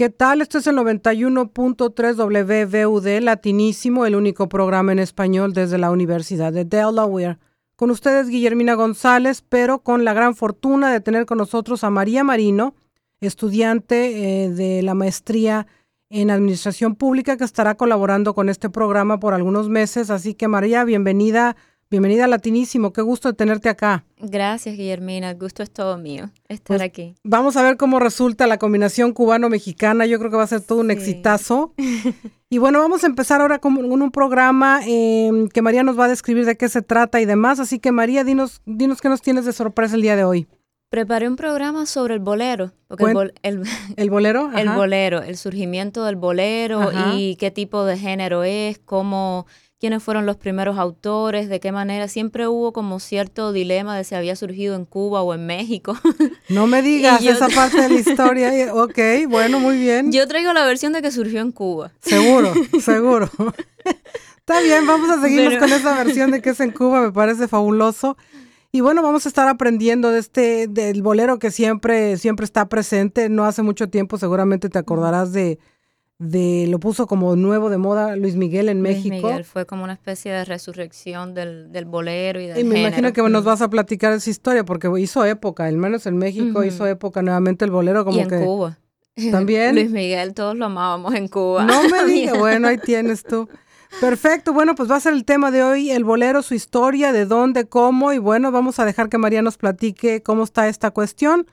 ¿Qué tal? Este es el 91.3 WVUD Latinísimo, el único programa en español desde la Universidad de Delaware. Con ustedes Guillermina González, pero con la gran fortuna de tener con nosotros a María Marino, estudiante eh, de la maestría en Administración Pública que estará colaborando con este programa por algunos meses. Así que María, bienvenida Bienvenida a Latinísimo, qué gusto de tenerte acá. Gracias, Guillermina, el gusto es todo mío estar pues, aquí. Vamos a ver cómo resulta la combinación cubano-mexicana, yo creo que va a ser todo un exitazo. y bueno, vamos a empezar ahora con, un programa em, que María nos va a describir de qué se trata y demás, así que María, dinos, dinos qué nos tienes de sorpresa el día de hoy. Preparé un programa sobre el bolero. Porque el, el, bolero? El bolero, el surgimiento del bolero y qué tipo de género es, cómo quiénes fueron los primeros autores, de qué manera. Siempre hubo como cierto dilema de si había surgido en Cuba o en México. No me digas esa parte de la historia. Ok, bueno, muy bien. Yo traigo la versión de que surgió en Cuba. Seguro, seguro. Está bien, vamos a seguirnos con esa versión de que es en Cuba, me parece fabuloso. Y bueno, vamos a estar aprendiendo de este, del bolero que siempre, siempre está presente. No hace mucho tiempo, seguramente te acordarás de de lo puso como nuevo de moda Luis Miguel en México. Luis Miguel fue como una especie de resurrección del, del bolero y del Y me imagino que nos vas a platicar esa historia porque hizo época, al menos en México hizo época nuevamente el bolero como y en que Cuba. También. Luis Miguel todos lo amábamos en Cuba. No me digas, bueno, ahí tienes tú. Perfecto, bueno, pues va a ser el tema de hoy, el bolero, su historia, de dónde, cómo, y bueno, vamos a dejar que María nos platique cómo está esta cuestión.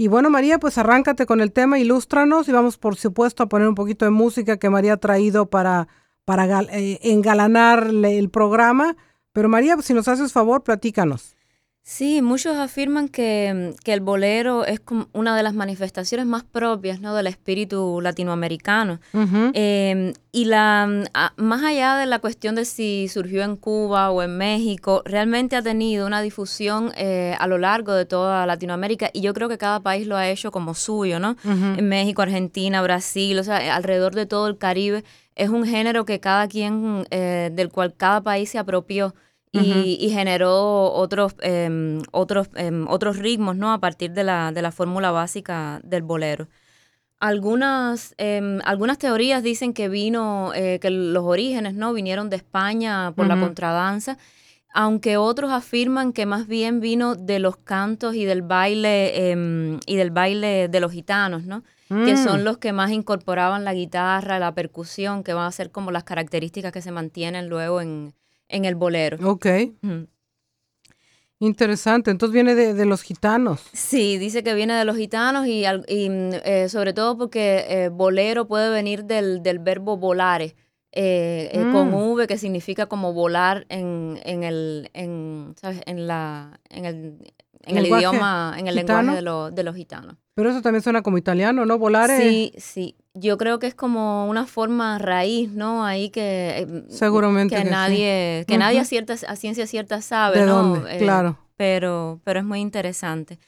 Y bueno, María, pues arráncate con el tema, ilústranos y vamos, por supuesto, a poner un poquito de música que María ha traído para, para eh, engalanar el programa. Pero María, pues, si nos haces favor, platícanos. Sí, muchos afirman que, el bolero es una de las manifestaciones más propias ¿no? del espíritu latinoamericano. Em, y la, más allá de la cuestión de si surgió en Cuba o en México, realmente ha tenido una difusión eh, a lo largo de toda Latinoamérica y yo creo que cada país lo ha hecho como suyo, ¿no? En México, Argentina, Brasil, o sea, alrededor de todo el Caribe, es un género que cada quien, eh, del cual cada país se apropió y, generó otros, em, otros, em, otros ritmos, ¿no? A partir de la, de la fórmula básica del bolero. Algunas, em, algunas teorías dicen que vino, eh, que los orígenes, ¿no? Vinieron de España por la contradanza, aunque otros afirman que más bien vino de los cantos y del baile, y del baile de los gitanos, ¿no? que son mm. los que más incorporaban la guitarra, la percusión, que van a ser como las características que se mantienen luego en, en el bolero. Ok. Interesante, entonces viene de, los gitanos. Sí, dice que viene de los gitanos y, eh, sobre todo porque eh, bolero puede venir del, verbo volare, eh, con mm. V que significa como volar en, en el, en, ¿sabes? En la, en el, en el idioma, en el lenguaje de, de los gitanos. Pero eso también suena como italiano, ¿no? Volare. Sí, sí yo creo que es como una forma raíz, ¿no? Ahí que eh, seguramente que, nadie que nadie a, cierta, a ciencia cierta sabe, ¿no? Eh, claro. Pero pero es muy interesante.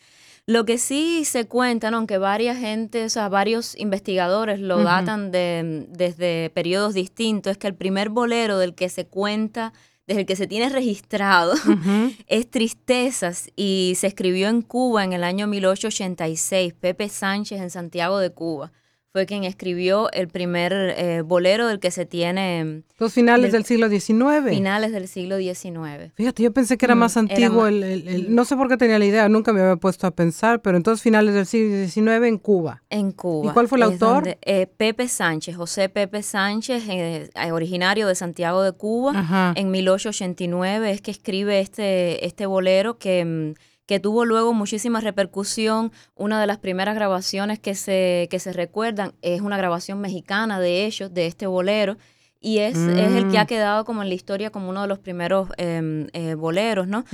Lo que sí se cuenta, ¿no? aunque varias gente, o sea, varios investigadores lo datan de, desde periodos distintos, es que el primer bolero del que se cuenta, desde el que se tiene registrado, es Tristezas y se escribió en Cuba en el año 1886, Pepe Sánchez en Santiago de Cuba fue quien escribió el primer eh, bolero del que se tiene. Los finales del, siglo XIX. Finales del siglo XIX. Fíjate, yo pensé que era más antiguo. el, no sé por qué tenía la idea, nunca me había puesto a pensar, pero entonces finales del siglo XIX en Cuba. En Cuba. ¿Y cuál fue el autor? Eh, Pepe Sánchez, José Pepe Sánchez, eh, originario de Santiago de Cuba. En 1889 es que escribe este, este bolero que mm, que tuvo luego muchísima repercusión. Una de las primeras grabaciones que se, que se recuerdan es una grabación mexicana de ellos, de este bolero, y es, es el que ha mm. quedado como en la historia como uno de los primeros em, eh, boleros, ¿no?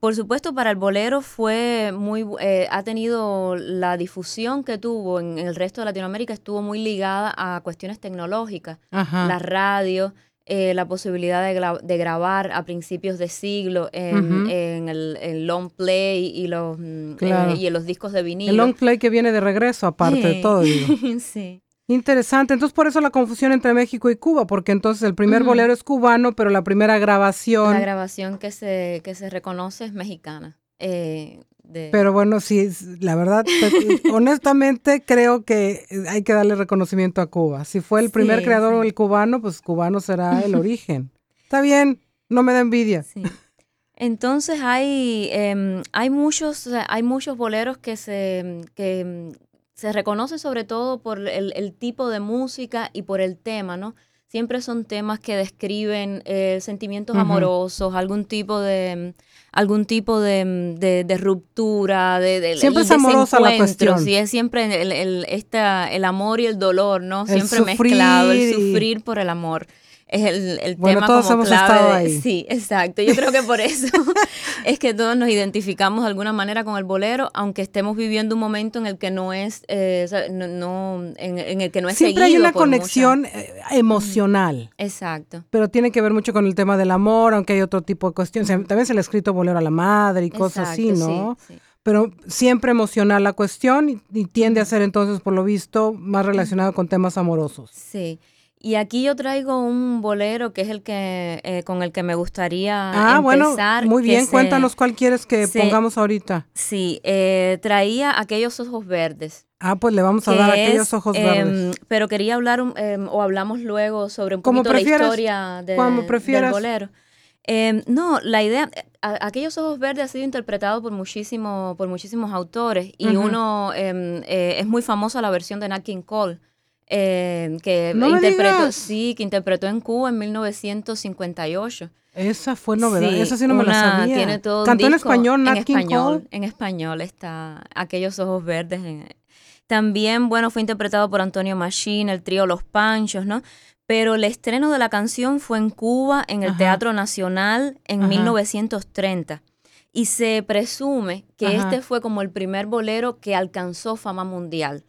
Por supuesto, para el bolero fue muy, eh, ha tenido la difusión que tuvo en, el resto de Latinoamérica, estuvo muy ligada a cuestiones tecnológicas, la radio, eh, la posibilidad de, grabar a principios de siglo en, el long play y los, mm, eh, y en los discos de vinilo. El long play que viene de regreso, aparte de todo. sí. Interesante. Entonces, por eso la confusión entre México y Cuba, porque entonces el primer bolero es cubano, pero la primera grabación. La grabación que se, que se reconoce es mexicana. Eh, Pero bueno, sí, la verdad, honestamente creo que hay que darle reconocimiento a Cuba. Si fue el primer creador el cubano, pues cubano será el origen. Está bien, no me da envidia. Sí. Entonces hay, em, hay, muchos, hay muchos boleros que se, que em, se reconocen sobre todo por el, tipo de música y por el tema, ¿no? Siempre son temas que describen eh, sentimientos amorosos, algún tipo de algún tipo de, ruptura, de, siempre es amorosa la cuestión. Sí, es siempre el, el, el amor y el dolor, ¿no? Siempre mezclado, el sufrir por el amor es el, el bueno, tema todos como hemos Estado ahí. Sí, exacto. Yo creo que por eso es que todos nos identificamos de alguna manera con el bolero, aunque estemos viviendo un momento en el que no es, eh, no, en, el que no es Siempre hay una conexión eh, emocional. Exacto. Pero tiene que ver mucho con el tema del amor, aunque hay otro tipo de cuestiones. También se le ha escrito bolero a la madre y cosas así, ¿no? Sí, pero siempre emocional la cuestión y, tiende a ser entonces, por lo visto, más relacionado con temas amorosos. Sí. Y aquí yo traigo un bolero que es el que eh, con el que me gustaría ah, bueno, muy bien. Cuéntanos cuál quieres que pongamos ahorita. Sí, eh, traía aquellos ojos verdes. Ah, pues le vamos a dar aquellos ojos em, verdes. pero quería hablar em, o hablamos luego sobre un poquito la historia de, del bolero. Em, no, la idea, aquellos ojos verdes ha sido interpretado por muchísimo, por muchísimos autores y uno eh, es muy famosa la versión de Nat King Cole eh, que interpretó, sí, que interpretó en Cuba en 1958. Esa fue novedad, esa sí no me la sabía. Tiene todo Cantó en español, Nat en King español, Cole. En español está Aquellos Ojos Verdes. también, bueno, fue interpretado por Antonio Machín, el trío Los Panchos, ¿no? Pero el estreno de la canción fue en Cuba, en el Teatro Nacional, en 1930. Y se presume que este fue como el primer bolero que alcanzó fama mundial.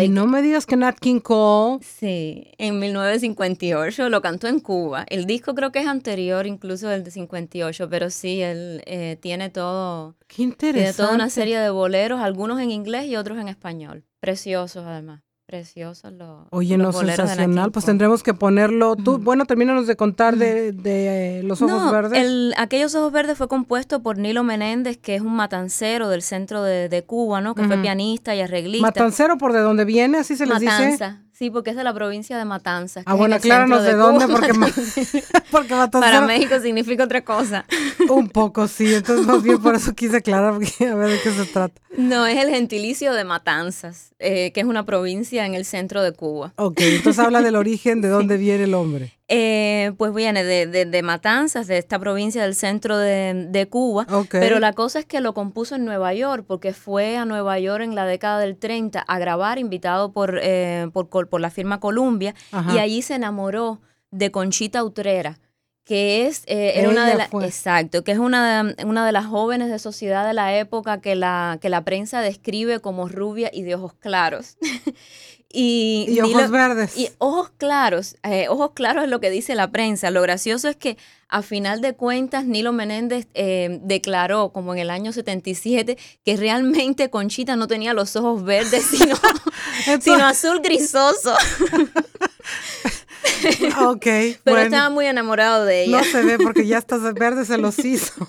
Y no me digas que Nat King Cole. Sí, en 1958 lo cantó en Cuba. El disco creo que es anterior incluso del de 58, pero sí, él eh, tiene todo. Qué interesante. Tiene toda una serie de boleros, algunos en inglés y otros en español. Preciosos además preciosos los. Oye, no, sensacional. Pues tendremos que ponerlo. Tú, bueno, termínanos de contar de, de Los Ojos Verdes. El, Aquellos Ojos Verdes fue compuesto por Nilo Menéndez, que es un matancero del centro de, de Cuba, ¿no? Que fue pianista y arreglista. ¿Matancero por de dónde viene? Así se les Matanza. dice. Sí, porque es de la provincia de Matanzas. Ah, bueno, acláranos de, dónde, porque, porque Para México significa otra cosa. Un poco, sí. Entonces, más bien por eso quise aclarar, porque a ver de qué se trata. No, es el gentilicio de Matanzas, eh, que es una provincia en el centro de Cuba. Ok, entonces habla del origen, de dónde viene el hombre. Eh, pues viene de, de, Matanzas, de esta provincia del centro de, Cuba. Pero la cosa es que lo compuso en Nueva York, porque fue a Nueva York en la década del 30 a grabar, invitado por, eh, por, por, la firma Columbia, y allí se enamoró de Conchita Utrera que es eh, una de las exacto que es una de, una de las jóvenes de sociedad de la época que la que la prensa describe como rubia y de ojos claros Y, ojos verdes. Y ojos claros. Eh, ojos claros es lo que dice la prensa. Lo gracioso es que a final de cuentas Nilo Menéndez eh, declaró, como en el año 77, que realmente Conchita no tenía los ojos verdes, sino, sino azul grisoso. ok. Pero estaba muy enamorado de ella. No se ve porque ya estás verde, se los hizo.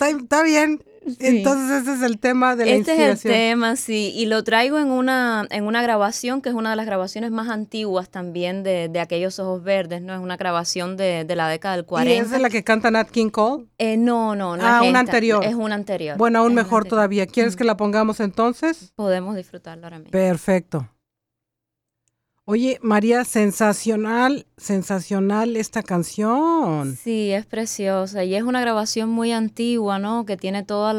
está bien. Entonces ese es el tema de la este es el tema, sí, y lo traigo en una, en una grabación que es una de las grabaciones más antiguas también de, de aquellos ojos verdes, ¿no? Es una grabación de, de, la década del 40. ¿Y es de la que canta Nat King Cole? Eh, no, no, no. Ah, una anterior. Es una anterior. Bueno, aún mejor todavía. ¿Quieres que la pongamos entonces? Podemos disfrutarla ahora mismo. Perfecto. Oye, María, sensacional, sensacional esta canción. Sí, es preciosa y es una grabación muy antigua, ¿no? Que tiene todo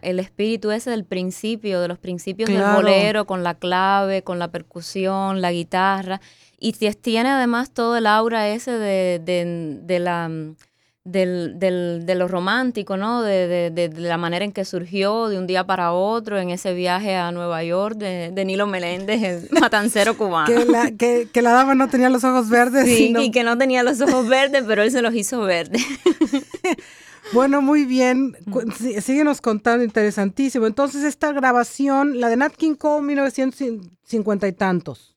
el espíritu ese del principio, de los principios del bolero, con la clave, con la percusión, la guitarra. Y tiene además todo el aura ese de, de la del, del, de lo romántico, ¿no? De, de, de, la manera en que surgió de un día para otro en ese viaje a Nueva York de, Nilo Meléndez, el matancero cubano. que, la, que, que, la dama no tenía los ojos verdes. Sí, y que no tenía los ojos verdes, pero él se los hizo verdes. bueno, muy bien. Síguenos contando, interesantísimo. Entonces, esta grabación, la de Nat King Cole, 1950 y tantos.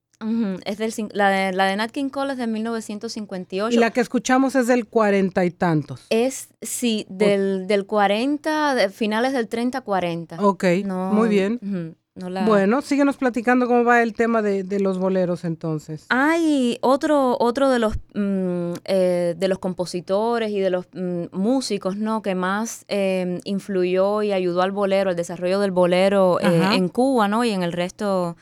Es del, la, de, la de Nat King Cole es de 1958. Y la que escuchamos es del cuarenta y tantos. Es, sí, del, del 40, de finales del 30-40. Ok, muy bien. Bueno, síguenos platicando cómo va el tema de, los boleros entonces. Hay otro, otro de los mm, eh, de los compositores y de los mm, músicos, ¿no? Que más em, influyó y ayudó al bolero, al desarrollo del bolero eh, en Cuba, ¿no? Y en el resto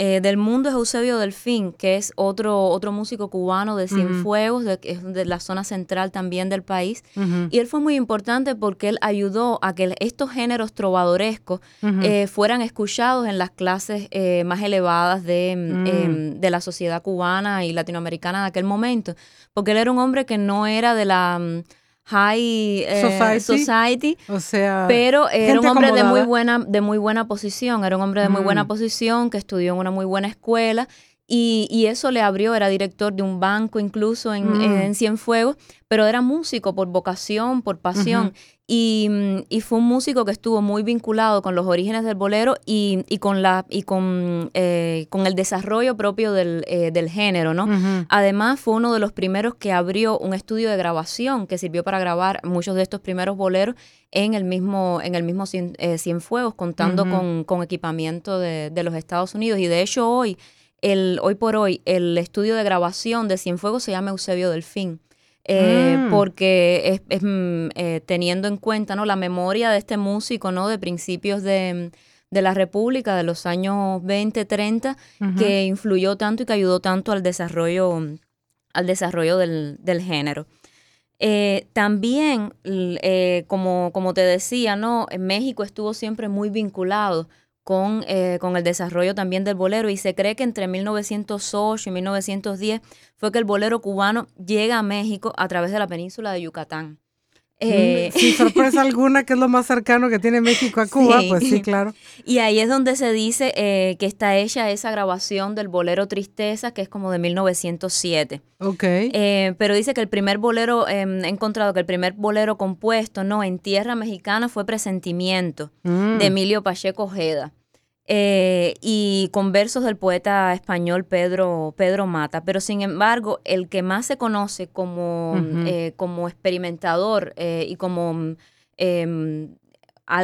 eh, del mundo es Eusebio Delfín, que es otro, otro músico cubano de Cienfuegos, de, de la zona central también del país. Y él fue muy importante porque él ayudó a que estos géneros trovadorescos eh, fueran escuchados en las clases eh, más elevadas de, mm, em, de la sociedad cubana y latinoamericana de aquel momento. Porque él era un hombre que no era de la mm, high eh, society, o sea, pero era un hombre de muy buena de muy buena posición, era un hombre de muy buena mm. posición que estudió en una muy buena escuela y, y, eso le abrió, era director de un banco incluso en, mm. en Cienfuegos, pero era músico por vocación, por pasión. y, mm, y, fue un músico que estuvo muy vinculado con los orígenes del bolero y, y con, la, y con, eh, con el desarrollo propio del, eh, del género, ¿no? Además, fue uno de los primeros que abrió un estudio de grabación que sirvió para grabar muchos de estos primeros boleros en el mismo, en el mismo eh, Cienfuegos, contando con, con, equipamiento de, de los Estados Unidos. Y de hecho, hoy el, hoy por hoy el estudio de grabación de Cienfuegos se llama Eusebio Delfín. Eh, mm. porque es, mm, eh, teniendo en cuenta ¿no? la memoria de este músico ¿no? de principios de, la República, de los años 20, 30, que influyó tanto y que ayudó tanto al desarrollo, al desarrollo del, género. Eh, también, como, como te decía, ¿no? México estuvo siempre muy vinculado con, eh, con el desarrollo también del bolero y se cree que entre 1908 y 1910 fue que el bolero cubano llega a México a través de la península de Yucatán. Eh, sin sorpresa alguna, que es lo más cercano que tiene México a Cuba, pues sí, claro. Y ahí es donde se dice eh, que está hecha esa grabación del bolero Tristeza, que es como de 1907. Ok. pero dice que el primer bolero, em, he encontrado que el primer bolero compuesto, no, en tierra mexicana fue Presentimiento, de mm. Emilio Pacheco Ojeda. Eh, y con versos del poeta español Pedro, Pedro Mata. Pero sin embargo, el que más se conoce como, eh, como experimentador eh, y como em,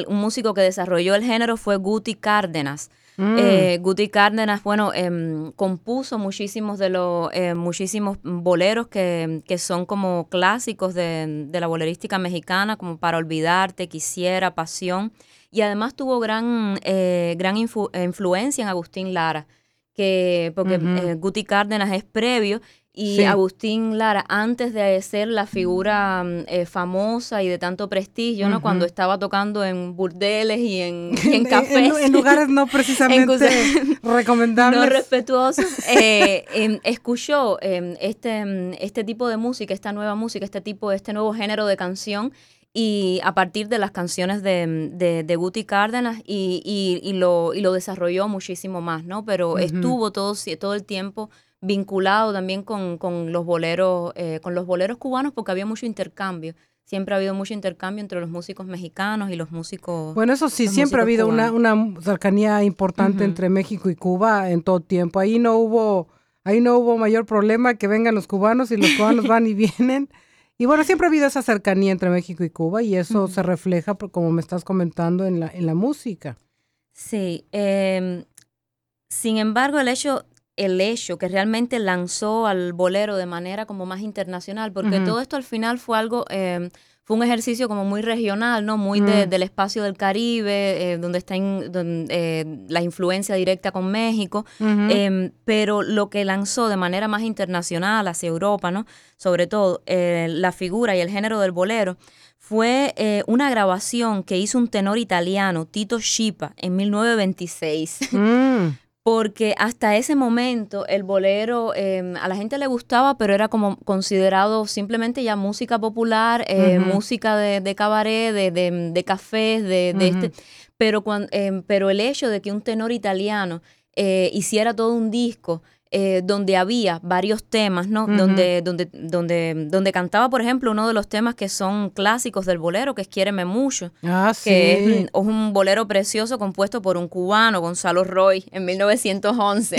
un músico que desarrolló el género fue Guti Cárdenas. Mm. Guti Cárdenas, bueno, em, compuso muchísimos de los muchísimos boleros que, que, son como clásicos de, de la bolerística mexicana, como Para Olvidarte, Quisiera, Pasión y además tuvo gran, eh, gran influencia en Agustín Lara, que porque eh, Guti Cárdenas es previo y Agustín Lara, antes de ser la figura mm, eh, famosa y de tanto prestigio, ¿no? Cuando estaba tocando en burdeles y en, en cafés. en, lugares no precisamente recomendables. No respetuosos. Em, escuchó em, este, mm, este tipo de música, esta nueva música, este tipo, este nuevo género de canción y a partir de las canciones de, de, de Guti Cárdenas y, y, lo, y lo desarrolló muchísimo más, ¿no? Pero estuvo todo, todo el tiempo vinculado también con, con los boleros, eh, con los boleros cubanos porque había mucho intercambio. Siempre ha habido mucho intercambio entre los músicos mexicanos y los músicos. Bueno, eso sí, siempre ha habido una, una, cercanía importante entre México y Cuba en todo tiempo. Ahí no hubo, ahí no hubo mayor problema que vengan los cubanos y los cubanos van y vienen. Y bueno, siempre ha habido esa cercanía entre México y Cuba y eso se refleja, como me estás comentando, en la, en la música. Sí. Em, sin embargo, el hecho, el hecho que realmente lanzó al bolero de manera como más internacional, porque todo esto al final fue algo... Em, fue un ejercicio como muy regional, ¿no? Muy mm. del espacio del Caribe, eh, donde está eh, la influencia directa con México, em, pero lo que lanzó de manera más internacional hacia Europa, ¿no? Sobre todo eh, la figura y el género del bolero, fue una grabación que hizo un tenor italiano, Tito Schipa, en 1926. Porque hasta ese momento el bolero em, a la gente le gustaba, pero era como considerado simplemente ya música popular, eh, música de, de, cabaret, de, de, de cafés, de, este. Pero, cuando, em, pero el hecho de que un tenor italiano eh, hiciera todo un disco eh, donde había varios temas, ¿no? donde, donde, donde, donde cantaba, por ejemplo, uno de los temas que son clásicos del bolero, que es Quiéreme mucho. Ah, sí. Que es, un bolero precioso compuesto por un cubano, Gonzalo Roy, en 1911.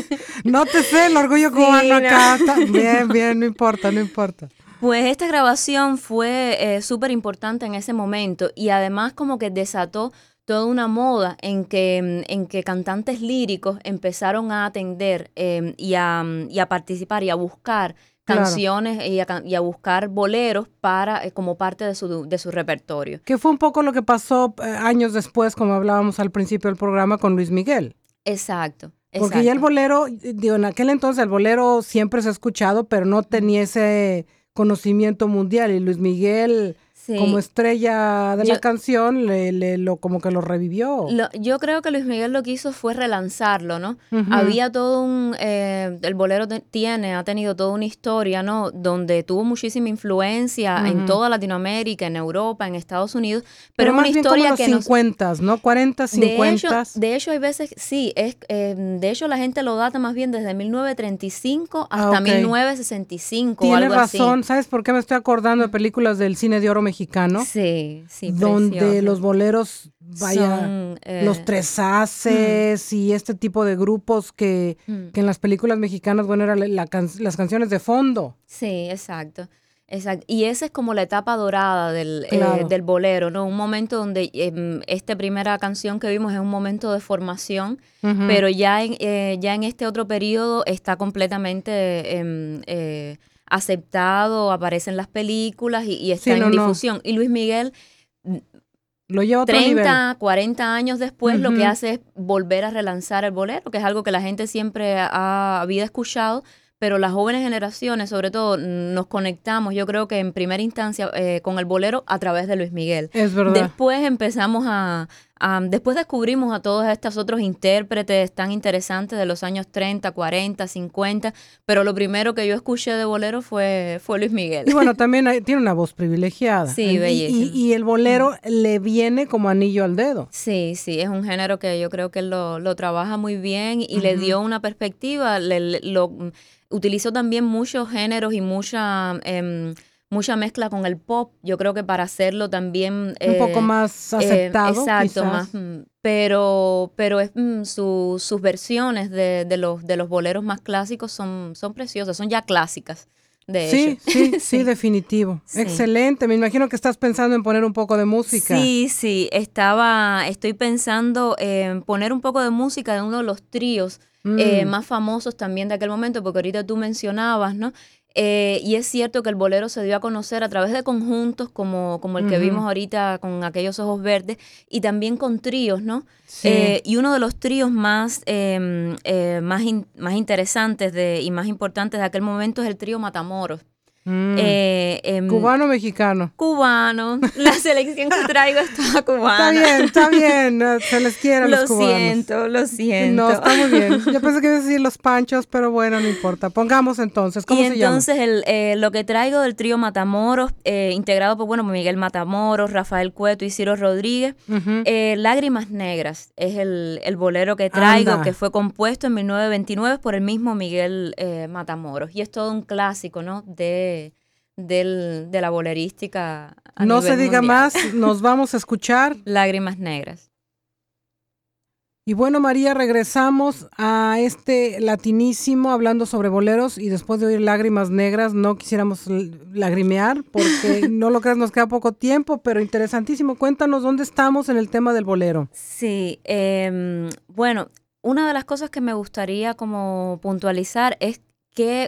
no te sé el orgullo cubano acá. Bien, bien, no importa, no importa. Pues esta grabación fue eh, súper importante en ese momento y además como que desató toda una moda en que, mm, en que cantantes líricos empezaron a atender em, y, a, mm, y, a, participar y a buscar canciones y, a, buscar boleros para eh, como parte de su, de su repertorio. Que fue un poco lo que pasó eh, años después, como hablábamos al principio del programa, con Luis Miguel. Exacto. Porque ya el bolero, digo, en aquel entonces el bolero siempre se ha escuchado, pero no tenía ese conocimiento mundial y Luis Miguel como estrella de la canción, le, lo, como que lo revivió. yo creo que Luis Miguel lo que hizo fue relanzarlo, ¿no? Había todo un, eh, el bolero tiene, ha tenido toda una historia, ¿no? Donde tuvo muchísima influencia en toda Latinoamérica, en Europa, en Estados Unidos, pero, una más historia bien como los 50, ¿no? 40, 50. De hecho, hay veces, sí, es, eh, de hecho la gente lo data más bien desde 1935 ah, hasta 1965 Tiene razón, ¿sabes por qué me estoy acordando de películas del cine de oro mexicano? Mexicano. Sí, sí. Donde los boleros, vaya, eh, los tres haces y este tipo de grupos que, que, en las películas mexicanas, bueno, eran las canciones de fondo. Sí, exacto. Exacto. Y esa es como la etapa dorada del, eh, del bolero, ¿no? Un momento donde eh, esta primera canción que vimos es un momento de formación, pero ya en, eh, ya en este otro periodo está completamente em, aceptado, aparece en las películas y, está en difusión. Y Luis Miguel, lo lleva 30, 40 años después, lo que hace es volver a relanzar el bolero, que es algo que la gente siempre ha, había escuchado, pero las jóvenes generaciones, sobre todo, nos conectamos, yo creo que en primera instancia, eh, con el bolero a través de Luis Miguel. Es verdad. Después empezamos a, después descubrimos a todos estos otros intérpretes tan interesantes de los años 30, 40, 50, pero lo primero que yo escuché de bolero fue, fue Luis Miguel. Y bueno, también tiene una voz privilegiada. Sí, bellísima. Y, el bolero le viene como anillo al dedo. Sí, sí, es un género que yo creo que él lo, trabaja muy bien y le dio una perspectiva, le, lo, utilizó también muchos géneros y mucha... Em, mucha mezcla con el pop, yo creo que para hacerlo también... Un poco eh, más eh, aceptado. exacto, más, mm, pero, pero es, mm, sus versiones de, de, los, de los boleros más clásicos son, son preciosas, son ya clásicas. De sí, sí, sí, definitivo. Excelente. Me imagino que estás pensando en poner un poco de música. Sí, sí. Estaba, estoy pensando en poner un poco de música de uno de los tríos eh, mm. más famosos también de aquel momento, porque ahorita tú mencionabas, ¿no? Eh, y es cierto que el bolero se dio a conocer a través de conjuntos como, como el que vimos ahorita con aquellos ojos verdes y también con tríos, ¿no? Eh, y uno de los tríos más, em, eh, más, más interesantes de, y más importantes de aquel momento es el trío Matamoros. Mm. Eh, em, ¿Cubano o mexicano? Cubano. La selección que traigo está cubana. Está bien, está bien. Se les quiere a los cubanos. Lo siento, lo siento. No, está muy bien. Yo pensé que iba a decir los panchos, pero bueno, no importa. Pongamos entonces. ¿Cómo se llama? entonces, el, eh, lo que traigo del trío Matamoros, eh, integrado por, bueno, Miguel Matamoros, Rafael Cueto y Ciro Rodríguez. Lágrimas Negras es el, el bolero que traigo, que fue compuesto en 1929 por el mismo Miguel Matamoros. Y es todo un clásico, ¿no? De del, de la bolerística. no se diga más, nos vamos a escuchar. Lágrimas Negras. Y bueno, María, regresamos a este latinísimo hablando sobre boleros y después de oír Lágrimas Negras no quisiéramos lagrimear porque no lo creas, nos queda poco tiempo, pero interesantísimo. Cuéntanos dónde estamos en el tema del bolero. Sí, em, bueno, una de las cosas que me gustaría como puntualizar es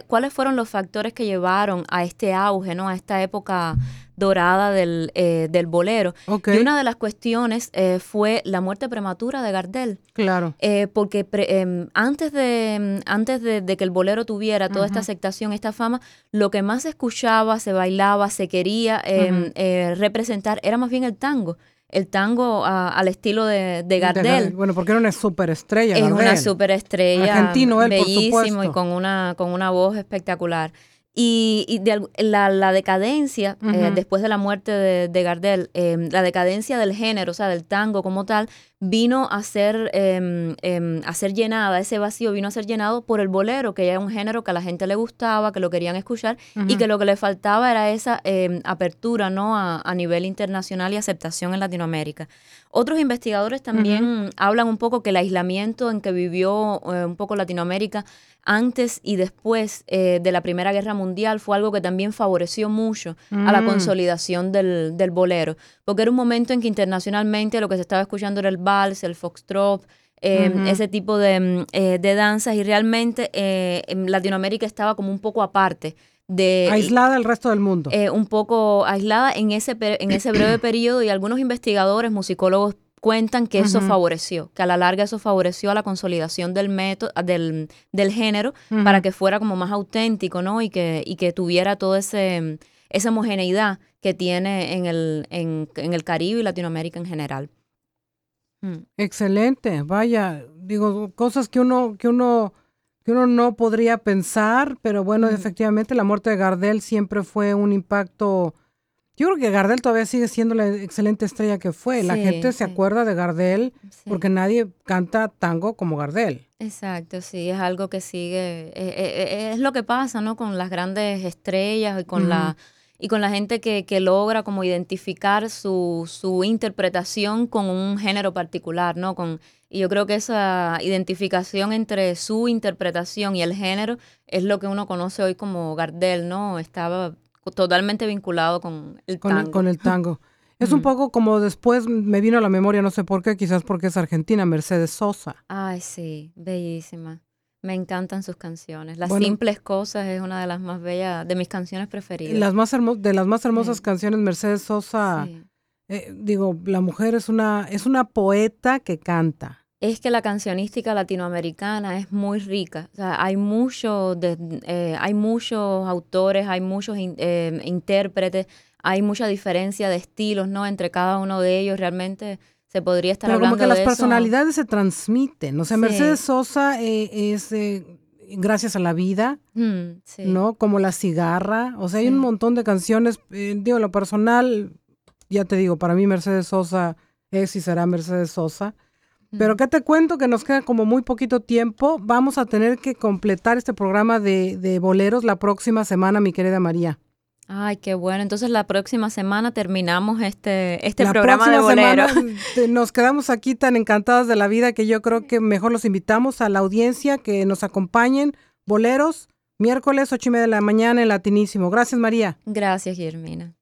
¿cuáles fueron los factores que llevaron a este auge, ¿no? a esta época dorada del, eh, del bolero? Y una de las cuestiones eh, fue la muerte prematura de Gardel. Claro. Eh, porque em, antes, de, antes de, que el bolero tuviera toda esta aceptación, esta fama, lo que más se escuchaba, se bailaba, se quería em, representar era más bien el tango el tango al estilo de, de Gardel. bueno, porque era una superestrella. Es una superestrella. Argentino él, bellísimo por supuesto. y con una, con una voz espectacular. Y, de, la, decadencia, eh, después de la muerte de, Gardel, em, la decadencia del género, o sea, del tango como tal, vino a ser, em, em, a ser llenada, ese vacío vino a ser llenado por el bolero, que era un género que a la gente le gustaba, que lo querían escuchar, y que lo que le faltaba era esa apertura ¿no? A, a, nivel internacional y aceptación en Latinoamérica. Otros investigadores también hablan un poco que el aislamiento en que vivió eh, un poco Latinoamérica antes y después eh, de la Primera Guerra Mundial fue algo que también favoreció mucho a la mm. consolidación del, bolero, porque era un momento en que internacionalmente lo que se estaba escuchando era el vals, el foxtrot, em, ese tipo de, mm, eh, de, danzas y realmente eh, Latinoamérica estaba como un poco aparte. De, aislada del resto del mundo. un poco aislada en ese, en ese breve periodo y algunos investigadores, musicólogos cuentan que eso favoreció, que a la larga eso favoreció a la consolidación del método, del, del género, para que fuera como más auténtico, ¿no? Y que, y que tuviera toda ese, esa homogeneidad que tiene en el, en, el Caribe y Latinoamérica en general. Mm. Excelente, vaya, digo, cosas que uno, que uno, que uno no podría pensar, pero bueno, efectivamente la muerte de Gardel siempre fue un impacto yo creo que Gardel todavía sigue siendo la excelente estrella que fue. la gente se acuerda de Gardel porque nadie canta tango como Gardel. Exacto, sí, es algo que sigue, eh, eh, eh, es lo que pasa, ¿no? Con las grandes estrellas y con la y con la gente que, que logra como identificar su, su, interpretación con un género particular, ¿no? Con, y yo creo que esa identificación entre su interpretación y el género es lo que uno conoce hoy como Gardel, ¿no? Estaba totalmente vinculado con el tango. Con el, tango. Es un poco como después me vino a la memoria, no sé por qué, quizás porque es argentina, Mercedes Sosa. Ay, sí, bellísima. Me encantan sus canciones. Las simples cosas es una de las más bellas, de mis canciones preferidas. Las más de las más hermosas canciones, Mercedes Sosa. Eh, digo, la mujer es una, es una poeta que canta es que la cancionística latinoamericana es muy rica. O sea, hay, mucho eh, hay muchos autores, hay muchos eh, intérpretes, hay mucha diferencia de estilos, ¿no? Entre cada uno de ellos realmente se podría estar Pero hablando como que las personalidades se transmiten. O sea, Mercedes Sosa eh, es gracias a la vida, mm, ¿no? Como La Cigarra. O sea, hay un montón de canciones. digo, lo personal, ya te digo, para mí Mercedes Sosa es y será Mercedes Sosa. Pero ¿qué te cuento? Que nos queda como muy poquito tiempo. Vamos a tener que completar este programa de, boleros la próxima semana, mi querida María. Ay, qué bueno. Entonces la próxima semana terminamos este, este programa de boleros. nos quedamos aquí tan encantadas de la vida que yo creo que mejor los invitamos a la audiencia que nos acompañen. Boleros, miércoles ocho y media de la mañana en Latinísimo. Gracias, María. Gracias, Germina.